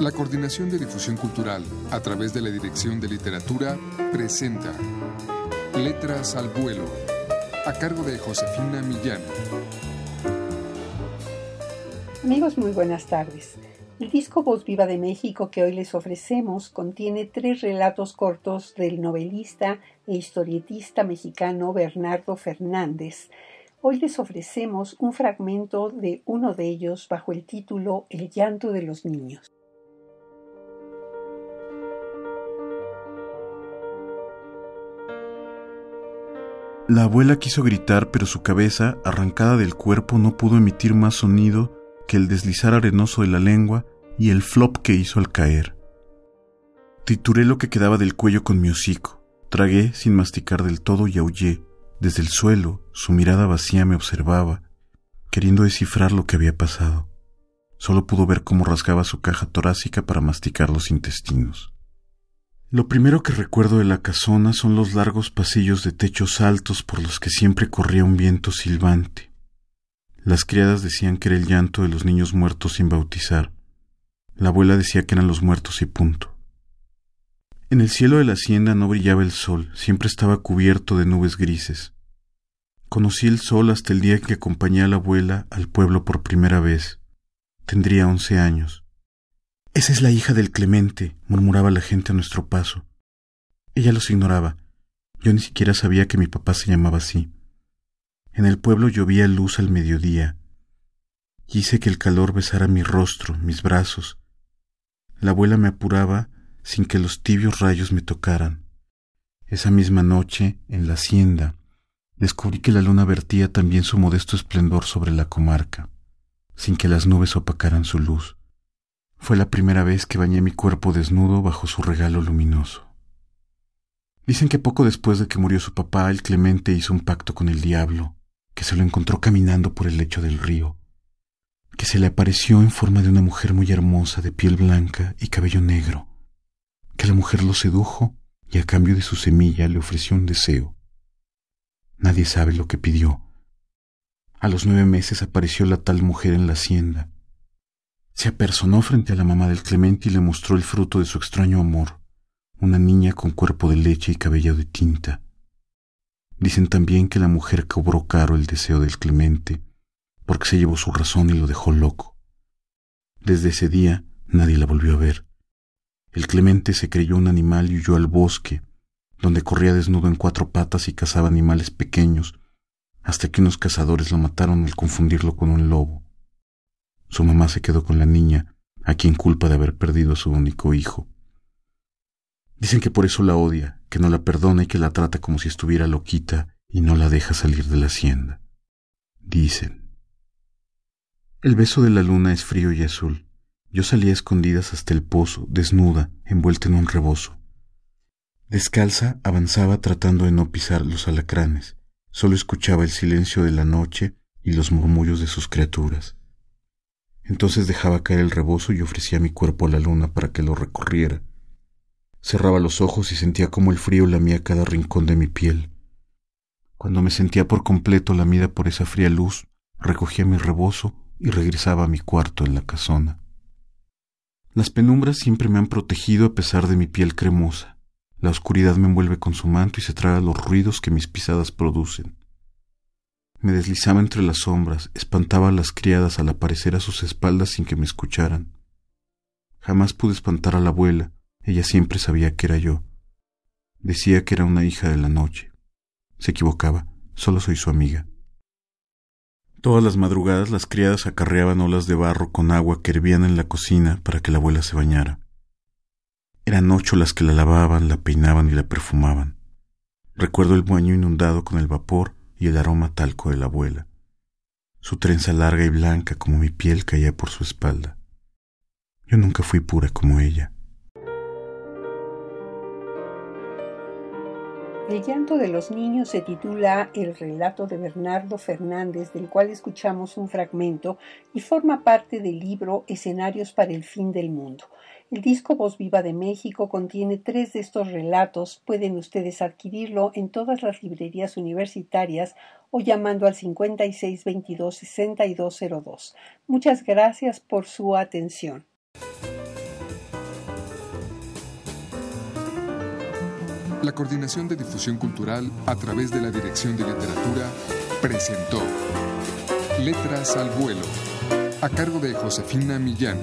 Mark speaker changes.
Speaker 1: La Coordinación de Difusión Cultural, a través de la Dirección de Literatura, presenta Letras al Vuelo, a cargo de Josefina Millán.
Speaker 2: Amigos, muy buenas tardes. El disco Voz Viva de México que hoy les ofrecemos contiene tres relatos cortos del novelista e historietista mexicano Bernardo Fernández. Hoy les ofrecemos un fragmento de uno de ellos bajo el título El llanto de los niños.
Speaker 3: La abuela quiso gritar, pero su cabeza, arrancada del cuerpo, no pudo emitir más sonido que el deslizar arenoso de la lengua y el flop que hizo al caer. Trituré lo que quedaba del cuello con mi hocico, tragué sin masticar del todo y aullé. Desde el suelo, su mirada vacía me observaba, queriendo descifrar lo que había pasado. Solo pudo ver cómo rasgaba su caja torácica para masticar los intestinos. Lo primero que recuerdo de la casona son los largos pasillos de techos altos por los que siempre corría un viento silbante. Las criadas decían que era el llanto de los niños muertos sin bautizar. La abuela decía que eran los muertos y punto. En el cielo de la hacienda no brillaba el sol, siempre estaba cubierto de nubes grises. Conocí el sol hasta el día que acompañé a la abuela al pueblo por primera vez. Tendría once años. Esa es la hija del Clemente, murmuraba la gente a nuestro paso. Ella los ignoraba. Yo ni siquiera sabía que mi papá se llamaba así. En el pueblo llovía luz al mediodía. Quise que el calor besara mi rostro, mis brazos. La abuela me apuraba sin que los tibios rayos me tocaran. Esa misma noche, en la hacienda, descubrí que la luna vertía también su modesto esplendor sobre la comarca, sin que las nubes opacaran su luz. Fue la primera vez que bañé mi cuerpo desnudo bajo su regalo luminoso. Dicen que poco después de que murió su papá, el Clemente hizo un pacto con el diablo, que se lo encontró caminando por el lecho del río, que se le apareció en forma de una mujer muy hermosa de piel blanca y cabello negro, que la mujer lo sedujo y a cambio de su semilla le ofreció un deseo. Nadie sabe lo que pidió. A los nueve meses apareció la tal mujer en la hacienda, se apersonó frente a la mamá del Clemente y le mostró el fruto de su extraño amor, una niña con cuerpo de leche y cabello de tinta. Dicen también que la mujer cobró caro el deseo del Clemente, porque se llevó su razón y lo dejó loco. Desde ese día nadie la volvió a ver. El Clemente se creyó un animal y huyó al bosque, donde corría desnudo en cuatro patas y cazaba animales pequeños, hasta que unos cazadores lo mataron al confundirlo con un lobo. Su mamá se quedó con la niña, a quien culpa de haber perdido a su único hijo. Dicen que por eso la odia, que no la perdona y que la trata como si estuviera loquita y no la deja salir de la hacienda. Dicen. El beso de la luna es frío y azul. Yo salí a escondidas hasta el pozo, desnuda, envuelta en un rebozo. Descalza avanzaba tratando de no pisar los alacranes. Solo escuchaba el silencio de la noche y los murmullos de sus criaturas. Entonces dejaba caer el rebozo y ofrecía mi cuerpo a la luna para que lo recorriera. Cerraba los ojos y sentía como el frío lamía cada rincón de mi piel. Cuando me sentía por completo lamida por esa fría luz, recogía mi rebozo y regresaba a mi cuarto en la casona. Las penumbras siempre me han protegido a pesar de mi piel cremosa. La oscuridad me envuelve con su manto y se traga los ruidos que mis pisadas producen. Me deslizaba entre las sombras, espantaba a las criadas al aparecer a sus espaldas sin que me escucharan. Jamás pude espantar a la abuela, ella siempre sabía que era yo. Decía que era una hija de la noche. Se equivocaba, solo soy su amiga. Todas las madrugadas las criadas acarreaban olas de barro con agua que hervían en la cocina para que la abuela se bañara. Eran ocho las que la lavaban, la peinaban y la perfumaban. Recuerdo el baño inundado con el vapor y el aroma talco de la abuela. Su trenza larga y blanca como mi piel caía por su espalda. Yo nunca fui pura como ella.
Speaker 2: El llanto de los niños se titula El relato de Bernardo Fernández, del cual escuchamos un fragmento y forma parte del libro Escenarios para el fin del mundo. El disco Voz Viva de México contiene tres de estos relatos. Pueden ustedes adquirirlo en todas las librerías universitarias o llamando al 5622-6202. Muchas gracias por su atención.
Speaker 1: La Coordinación de Difusión Cultural a través de la Dirección de Literatura presentó Letras al Vuelo a cargo de Josefina Millán.